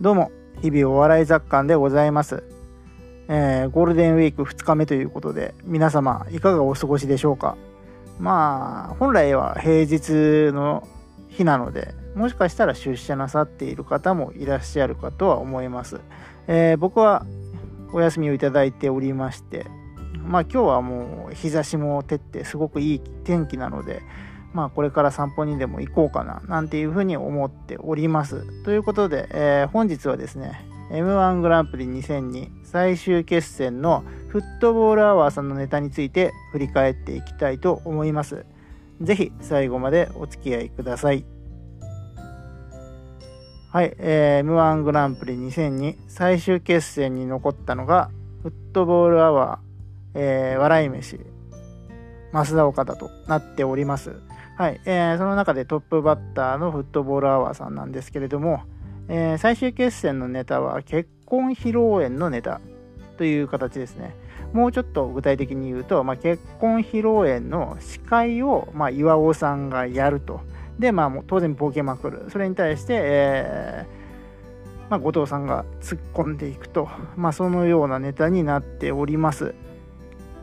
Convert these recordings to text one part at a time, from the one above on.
どうも、日々お笑い雑感でございます。えー、ゴールデンウィーク2日目ということで、皆様いかがお過ごしでしょうか？まあ、本来は平日の日なので、もしかしたら出社なさっている方もいらっしゃるかとは思います。えー、僕はお休みをいただいておりまして、まあ今日はもう日差しも照ってすごくいい天気なので、まあこれから散歩にでも行こうかななんていうふうに思っております。ということで、えー、本日はですね M1 グランプリ2002最終決戦のフットボールアワーさんのネタについて振り返っていきたいと思います。ぜひ最後までお付き合いください。はい、えー、M1 グランプリ2002最終決戦に残ったのがフットボールアワー、えー、笑い飯、増田岡田となっております。はい、えー、その中でトップバッターのフットボールアワーさんなんですけれども、えー、最終決戦のネタは結婚披露宴のネタという形ですね。もうちょっと具体的に言うと、まあ、結婚披露宴の司会を、まあ、岩尾さんがやると。で、まあ、もう当然ボケまくる。それに対して、えーまあ、後藤さんが突っ込んでいくと、まあ、そのようなネタになっております。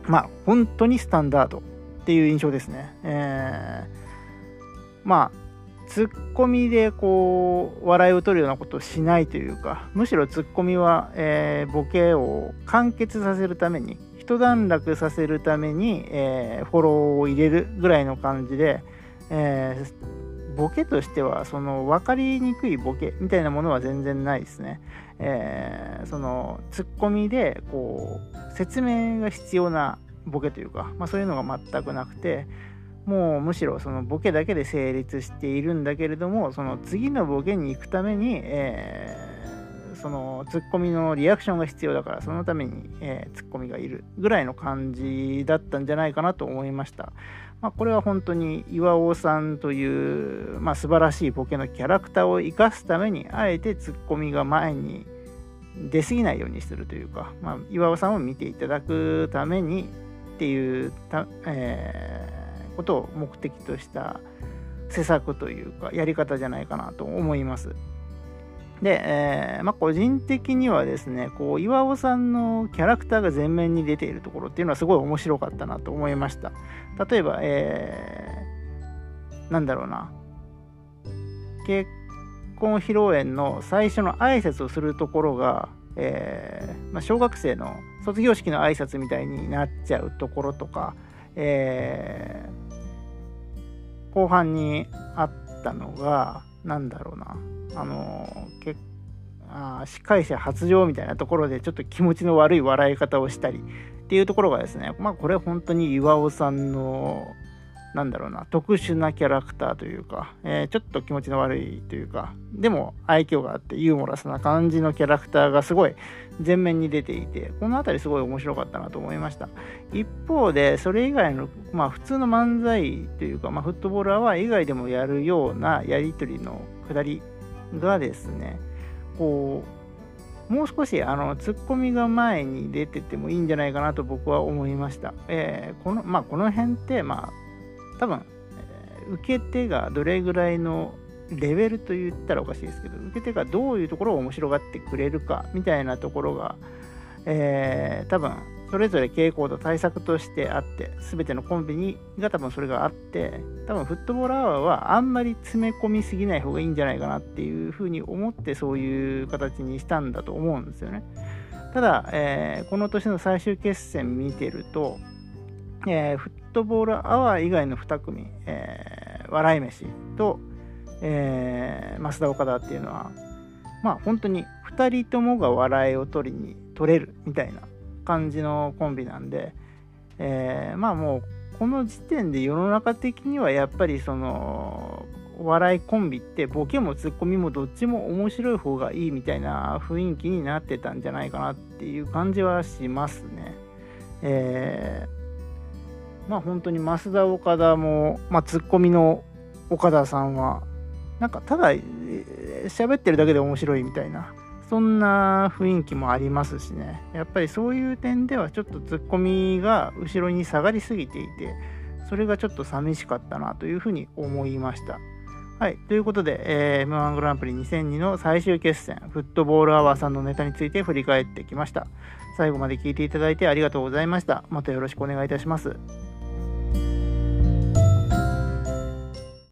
まあ、本当にスタンダードっていう印象ですね。えーまあツッコミでこう笑いを取るようなことをしないというかむしろツッコミは、えー、ボケを完結させるために一段落させるために、えー、フォローを入れるぐらいの感じで、えー、ボケとしてはその分かりにくいボケみたいなものは全然ないですね。えー、そのツッコミでこう説明が必要なボケというか、まあ、そういうのが全くなくてもうむしろそのボケだけで成立しているんだけれどもその次のボケに行くために、えー、そのツッコミのリアクションが必要だからそのために、えー、ツッコミがいるぐらいの感じだったんじゃないかなと思いました。まあ、これは本当に岩尾さんという、まあ、素晴らしいボケのキャラクターを生かすためにあえてツッコミが前に出過ぎないようにするというか、まあ、岩尾さんを見ていただくためにっていうた、えーことを目的とした施策というかやり方じゃないかなと思います。で、えー、まあ、個人的にはですね、こう岩尾さんのキャラクターが前面に出ているところっていうのはすごい面白かったなと思いました。例えば、えー、なんだろうな、結婚披露宴の最初の挨拶をするところが、えー、まあ、小学生の卒業式の挨拶みたいになっちゃうところとか、え後半にあったのが何だろうな。あの結あ司会者発情みたいなところでちょっと気持ちの悪い笑い方をしたりっていうところがですねまあこれ本当に岩尾さんのなんだろうな、特殊なキャラクターというか、えー、ちょっと気持ちの悪いというか、でも愛嬌があってユーモラスな感じのキャラクターがすごい前面に出ていて、この辺りすごい面白かったなと思いました。一方で、それ以外の、まあ普通の漫才というか、まあフットボールアワー以外でもやるようなやりとりのくだりがですね、こう、もう少しあのツッコミが前に出ててもいいんじゃないかなと僕は思いました。えー、このまあ、この辺って、まあ、多分、えー、受け手がどれぐらいのレベルと言ったらおかしいですけど、受け手がどういうところを面白がってくれるかみたいなところが、えー、多分、それぞれ傾向と対策としてあって、すべてのコンビニが多分それがあって、多分フットボールアワーはあんまり詰め込みすぎない方がいいんじゃないかなっていうふうに思ってそういう形にしたんだと思うんですよね。ただ、えー、この年の最終決戦見てると、えー、フットボールアワー以外の2組、えー、笑い飯と、えー、増田岡田っていうのは、まあ本当に2人ともが笑いを取りに取れるみたいな感じのコンビなんで、えー、まあもうこの時点で世の中的にはやっぱりその笑いコンビってボケもツッコミもどっちも面白い方がいいみたいな雰囲気になってたんじゃないかなっていう感じはしますね。えーまあ本当に増田岡田も、まあ、ツッコミの岡田さんはなんかただ喋ってるだけで面白いみたいなそんな雰囲気もありますしねやっぱりそういう点ではちょっとツッコミが後ろに下がりすぎていてそれがちょっと寂しかったなというふうに思いましたはい。ということで、えー、M1 グランプリ2002の最終決戦、フットボールアワーさんのネタについて振り返ってきました。最後まで聞いていただいてありがとうございました。またよろしくお願いいたします。